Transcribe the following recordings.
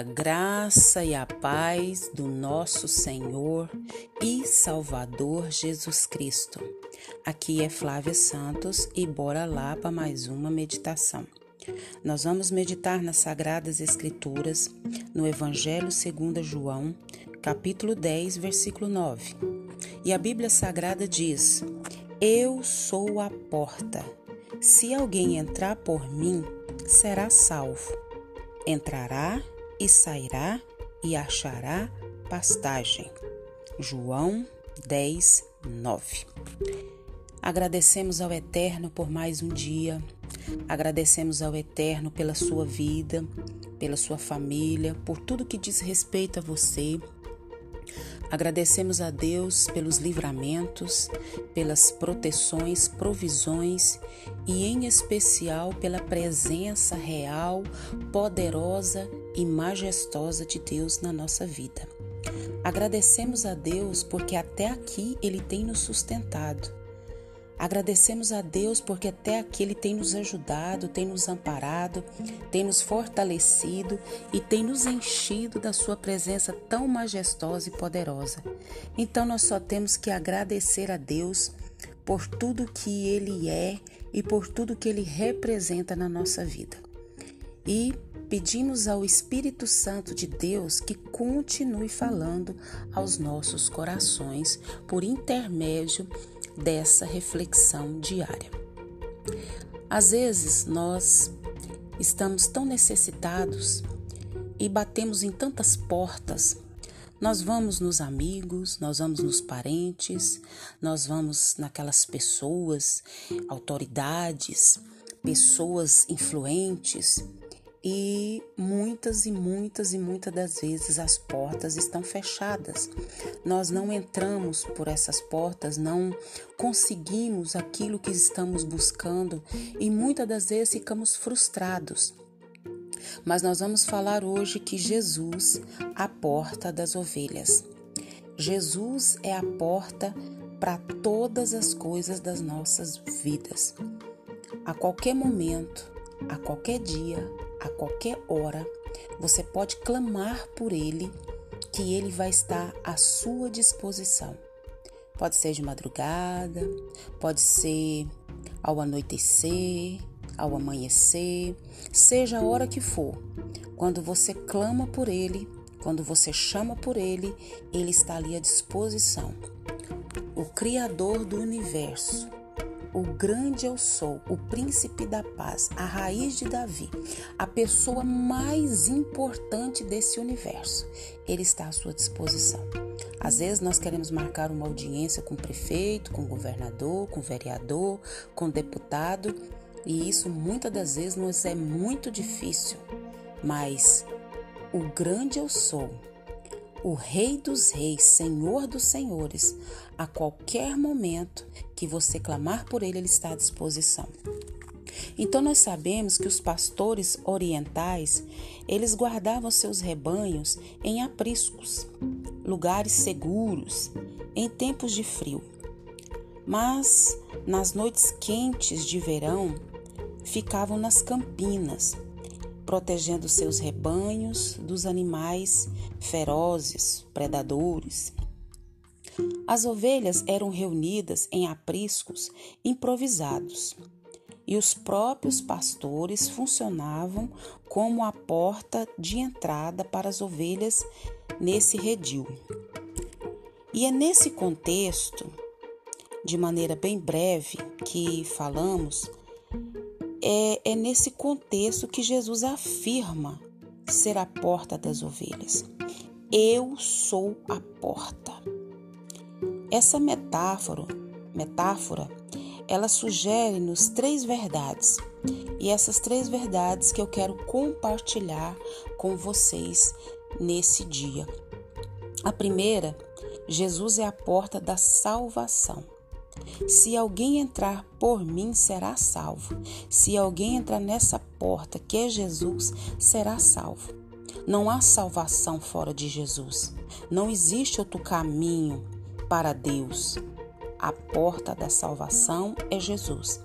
A graça e a paz do nosso Senhor e Salvador Jesus Cristo. Aqui é Flávia Santos e bora lá para mais uma meditação. Nós vamos meditar nas Sagradas Escrituras, no Evangelho segundo João, capítulo 10, versículo 9. E a Bíblia Sagrada diz: Eu sou a porta. Se alguém entrar por mim, será salvo. Entrará e sairá e achará pastagem. João 10, 9. Agradecemos ao Eterno por mais um dia, agradecemos ao Eterno pela sua vida, pela sua família, por tudo que diz respeito a você. Agradecemos a Deus pelos livramentos, pelas proteções, provisões e, em especial, pela presença real, poderosa e majestosa de Deus na nossa vida. Agradecemos a Deus porque até aqui Ele tem nos sustentado. Agradecemos a Deus porque até aqui Ele tem nos ajudado, tem nos amparado, tem nos fortalecido e tem nos enchido da Sua presença tão majestosa e poderosa. Então nós só temos que agradecer a Deus por tudo que Ele é e por tudo que Ele representa na nossa vida. E pedimos ao Espírito Santo de Deus que continue falando aos nossos corações por intermédio dessa reflexão diária. Às vezes nós estamos tão necessitados e batemos em tantas portas. Nós vamos nos amigos, nós vamos nos parentes, nós vamos naquelas pessoas, autoridades, pessoas influentes e muitas e muitas e muitas das vezes as portas estão fechadas. Nós não entramos por essas portas, não conseguimos aquilo que estamos buscando e muitas das vezes ficamos frustrados. Mas nós vamos falar hoje que Jesus, a porta das ovelhas. Jesus é a porta para todas as coisas das nossas vidas. A qualquer momento, a qualquer dia, a qualquer hora, você pode clamar por Ele, que Ele vai estar à sua disposição. Pode ser de madrugada, pode ser ao anoitecer, ao amanhecer, seja a hora que for. Quando você clama por Ele, quando você chama por Ele, Ele está ali à disposição. O Criador do universo o grande eu sou, o príncipe da paz, a raiz de Davi, a pessoa mais importante desse universo. Ele está à sua disposição. Às vezes nós queremos marcar uma audiência com o prefeito, com o governador, com o vereador, com o deputado, e isso muitas das vezes nos é muito difícil. Mas o grande eu sou, o Rei dos Reis, Senhor dos Senhores, a qualquer momento que você clamar por Ele, Ele está à disposição. Então nós sabemos que os pastores orientais, eles guardavam seus rebanhos em apriscos, lugares seguros, em tempos de frio. Mas nas noites quentes de verão, ficavam nas campinas, protegendo seus rebanhos dos animais ferozes, predadores. As ovelhas eram reunidas em apriscos improvisados e os próprios pastores funcionavam como a porta de entrada para as ovelhas nesse redil. E é nesse contexto, de maneira bem breve, que falamos é, é nesse contexto que Jesus afirma ser a porta das ovelhas. Eu sou a porta. Essa metáfora, metáfora, ela sugere-nos três verdades. E essas três verdades que eu quero compartilhar com vocês nesse dia. A primeira, Jesus é a porta da salvação. Se alguém entrar por mim, será salvo. Se alguém entrar nessa porta, que é Jesus, será salvo. Não há salvação fora de Jesus. Não existe outro caminho para Deus. A porta da salvação é Jesus.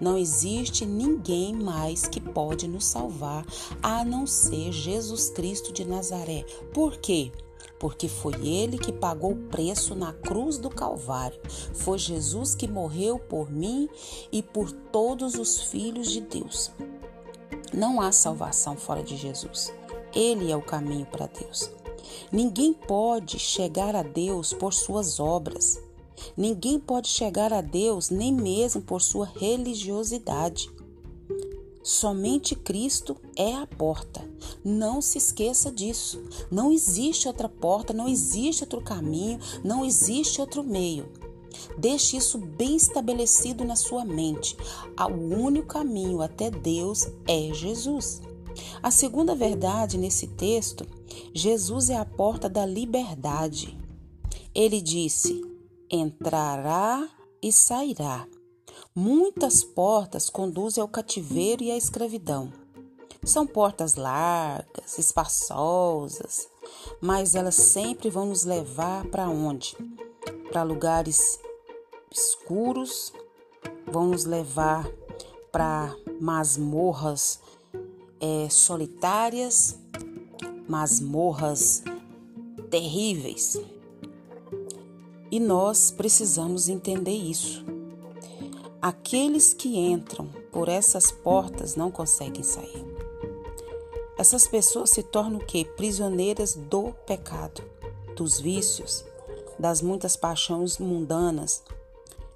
Não existe ninguém mais que pode nos salvar a não ser Jesus Cristo de Nazaré. Por quê? Porque foi ele que pagou o preço na cruz do Calvário. Foi Jesus que morreu por mim e por todos os filhos de Deus. Não há salvação fora de Jesus. Ele é o caminho para Deus. Ninguém pode chegar a Deus por suas obras. Ninguém pode chegar a Deus nem mesmo por sua religiosidade. Somente Cristo é a porta. Não se esqueça disso. Não existe outra porta, não existe outro caminho, não existe outro meio. Deixe isso bem estabelecido na sua mente. O único caminho até Deus é Jesus. A segunda verdade nesse texto, Jesus é a porta da liberdade. Ele disse: entrará e sairá. Muitas portas conduzem ao cativeiro e à escravidão. São portas largas, espaçosas, mas elas sempre vão nos levar para onde? Para lugares escuros, vão nos levar para masmorras é, solitárias, masmorras terríveis. E nós precisamos entender isso. Aqueles que entram por essas portas não conseguem sair. Essas pessoas se tornam o quê? Prisioneiras do pecado, dos vícios, das muitas paixões mundanas.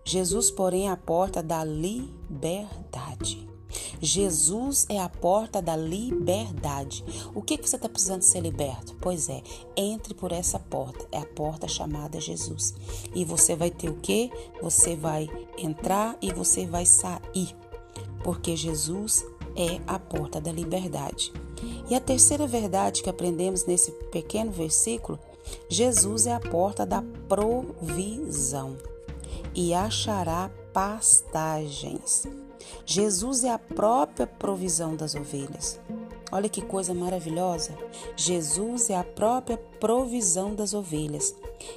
Jesus, porém, é a porta da liberdade. Jesus é a porta da liberdade. O que, que você está precisando ser liberto? Pois é, entre por essa porta. É a porta chamada Jesus. E você vai ter o que? Você vai entrar e você vai sair. Porque Jesus é a porta da liberdade. E a terceira verdade que aprendemos nesse pequeno versículo: Jesus é a porta da provisão e achará pastagens. Jesus é a própria provisão das ovelhas. Olha que coisa maravilhosa! Jesus é a própria provisão das ovelhas.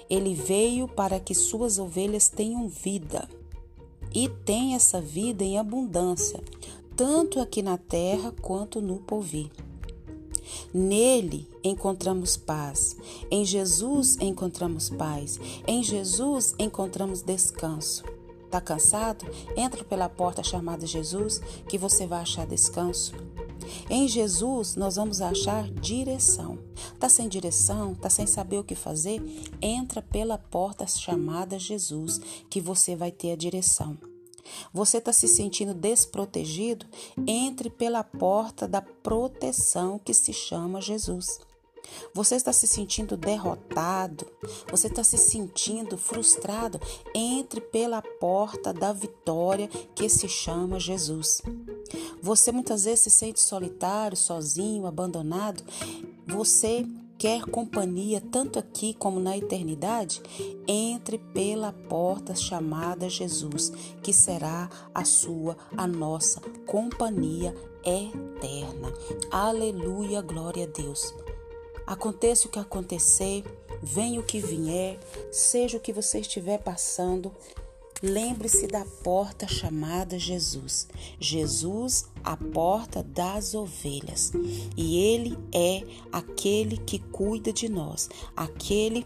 Ele veio para que suas ovelhas tenham vida e tem essa vida em abundância, tanto aqui na terra quanto no porvir. Nele encontramos paz, em Jesus encontramos paz, em Jesus encontramos descanso. Está cansado? Entra pela porta chamada Jesus que você vai achar descanso. Em Jesus nós vamos achar direção. Tá sem direção, tá sem saber o que fazer? Entra pela porta chamada Jesus que você vai ter a direção. Você está se sentindo desprotegido? Entre pela porta da proteção que se chama Jesus. Você está se sentindo derrotado? Você está se sentindo frustrado? Entre pela porta da vitória que se chama Jesus. Você muitas vezes se sente solitário, sozinho, abandonado. Você quer companhia tanto aqui como na eternidade? Entre pela porta chamada Jesus, que será a sua, a nossa companhia eterna. Aleluia, glória a Deus. Aconteça o que acontecer, venha o que vier, seja o que você estiver passando, lembre-se da porta chamada Jesus. Jesus, a porta das ovelhas. E Ele é aquele que cuida de nós, aquele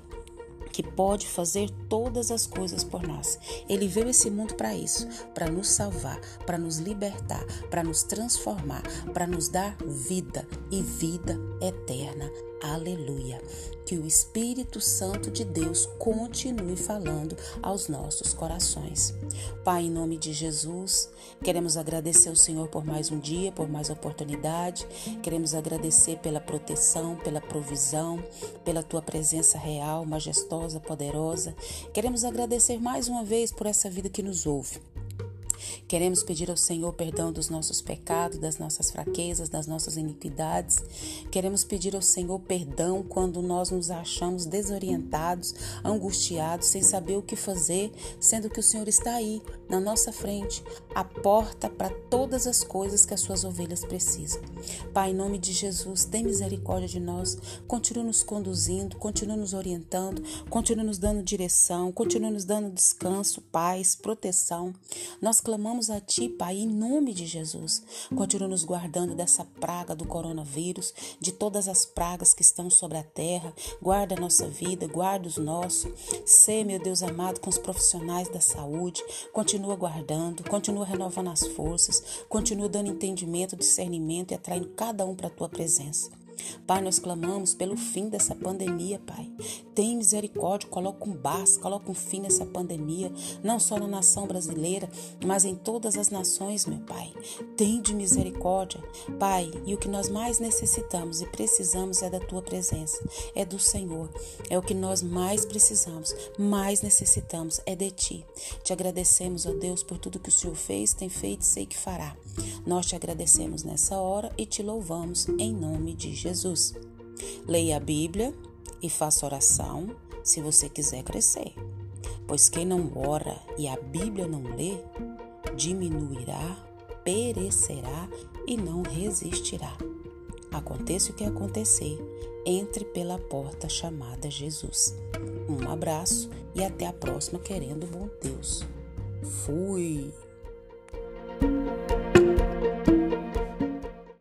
que pode fazer todas as coisas por nós. Ele veio esse mundo para isso, para nos salvar, para nos libertar, para nos transformar, para nos dar vida e vida eterna. Aleluia. Que o Espírito Santo de Deus continue falando aos nossos corações. Pai, em nome de Jesus, queremos agradecer ao Senhor por mais um dia, por mais oportunidade. Queremos agradecer pela proteção, pela provisão, pela tua presença real, majestosa, poderosa. Queremos agradecer mais uma vez por essa vida que nos ouve. Queremos pedir ao Senhor perdão dos nossos pecados, das nossas fraquezas, das nossas iniquidades. Queremos pedir ao Senhor perdão quando nós nos achamos desorientados, angustiados, sem saber o que fazer, sendo que o Senhor está aí, na nossa frente, a porta para todas as coisas que as suas ovelhas precisam. Pai, em nome de Jesus, tem misericórdia de nós, continua nos conduzindo, continua nos orientando, continua nos dando direção, continua nos dando descanso, paz, proteção. Nós clamamos a Ti, Pai, em nome de Jesus. Continua nos guardando dessa praga do coronavírus, de todas as pragas que estão sobre a terra. Guarda a nossa vida, guarda os nossos. Sê, meu Deus amado, com os profissionais da saúde. Continua guardando, continua renovando as forças, continua dando entendimento, discernimento e atraindo cada um para a tua presença. Pai, nós clamamos pelo fim dessa pandemia, Pai. Tem misericórdia, coloca um basta, coloca um fim nessa pandemia, não só na nação brasileira, mas em todas as nações, meu Pai. Tem de misericórdia, Pai, e o que nós mais necessitamos e precisamos é da tua presença, é do Senhor. É o que nós mais precisamos, mais necessitamos, é de ti. Te agradecemos, ó Deus, por tudo que o Senhor fez, tem feito e sei que fará. Nós te agradecemos nessa hora e te louvamos em nome de Jesus. Jesus. Leia a Bíblia e faça oração se você quiser crescer. Pois quem não ora e a Bíblia não lê, diminuirá, perecerá e não resistirá. Aconteça o que acontecer, entre pela porta chamada Jesus. Um abraço e até a próxima, querendo bom Deus. Fui!